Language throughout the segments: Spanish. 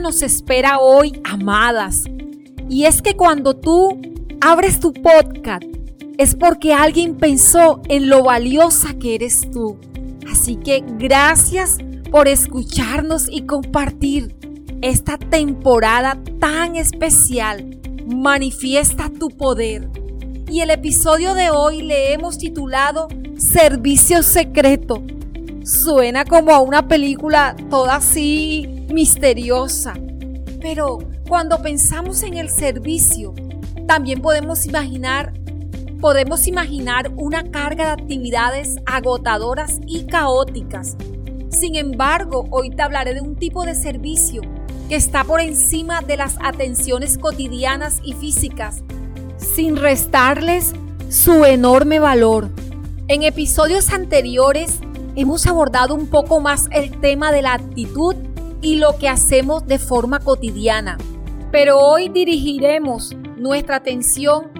nos espera hoy, amadas. Y es que cuando tú abres tu podcast, es porque alguien pensó en lo valiosa que eres tú. Así que gracias por escucharnos y compartir esta temporada tan especial. Manifiesta tu poder. Y el episodio de hoy le hemos titulado Servicio Secreto. Suena como a una película toda así misteriosa. Pero cuando pensamos en el servicio, también podemos imaginar podemos imaginar una carga de actividades agotadoras y caóticas. Sin embargo, hoy te hablaré de un tipo de servicio que está por encima de las atenciones cotidianas y físicas, sin restarles su enorme valor. En episodios anteriores hemos abordado un poco más el tema de la actitud y lo que hacemos de forma cotidiana, pero hoy dirigiremos nuestra atención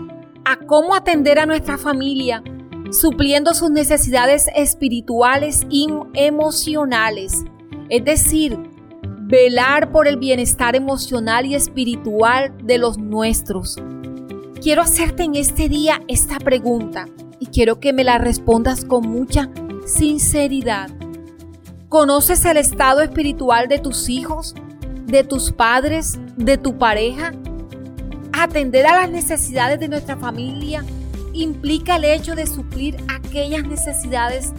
a cómo atender a nuestra familia, supliendo sus necesidades espirituales y emocionales, es decir, velar por el bienestar emocional y espiritual de los nuestros. Quiero hacerte en este día esta pregunta y quiero que me la respondas con mucha sinceridad. ¿Conoces el estado espiritual de tus hijos, de tus padres, de tu pareja? Atender a las necesidades de nuestra familia implica el hecho de suplir aquellas necesidades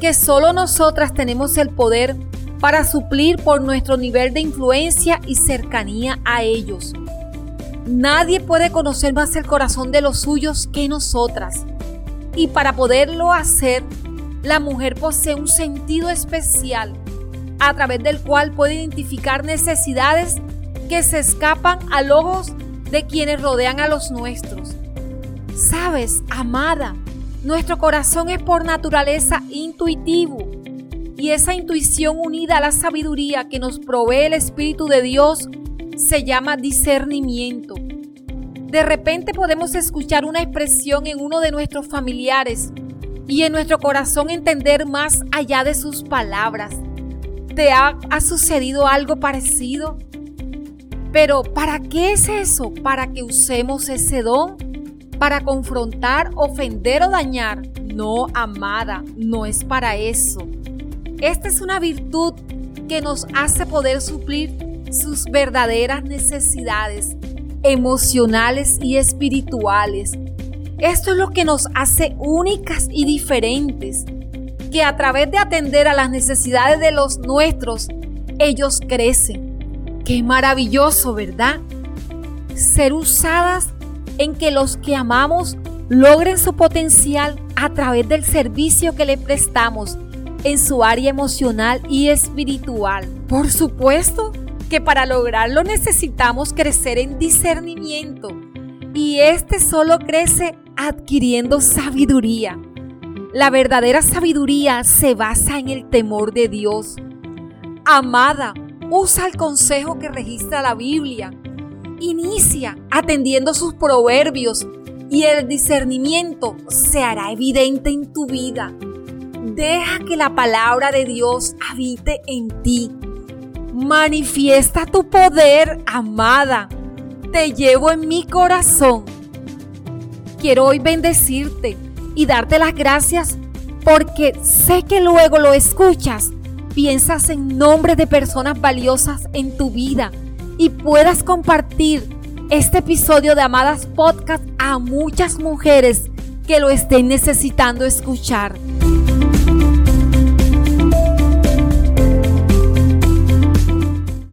que solo nosotras tenemos el poder para suplir por nuestro nivel de influencia y cercanía a ellos. Nadie puede conocer más el corazón de los suyos que nosotras. Y para poderlo hacer, la mujer posee un sentido especial a través del cual puede identificar necesidades que se escapan a ojos de quienes rodean a los nuestros. Sabes, amada, nuestro corazón es por naturaleza intuitivo y esa intuición unida a la sabiduría que nos provee el Espíritu de Dios se llama discernimiento. De repente podemos escuchar una expresión en uno de nuestros familiares y en nuestro corazón entender más allá de sus palabras. ¿Te ha, ha sucedido algo parecido? Pero ¿para qué es eso? Para que usemos ese don para confrontar, ofender o dañar. No, amada, no es para eso. Esta es una virtud que nos hace poder suplir sus verdaderas necesidades emocionales y espirituales. Esto es lo que nos hace únicas y diferentes, que a través de atender a las necesidades de los nuestros, ellos crecen Qué maravilloso, ¿verdad? Ser usadas en que los que amamos logren su potencial a través del servicio que le prestamos en su área emocional y espiritual. Por supuesto que para lograrlo necesitamos crecer en discernimiento y este solo crece adquiriendo sabiduría. La verdadera sabiduría se basa en el temor de Dios. Amada, Usa el consejo que registra la Biblia. Inicia atendiendo sus proverbios y el discernimiento se hará evidente en tu vida. Deja que la palabra de Dios habite en ti. Manifiesta tu poder, amada. Te llevo en mi corazón. Quiero hoy bendecirte y darte las gracias porque sé que luego lo escuchas piensas en nombre de personas valiosas en tu vida y puedas compartir este episodio de Amadas Podcast a muchas mujeres que lo estén necesitando escuchar.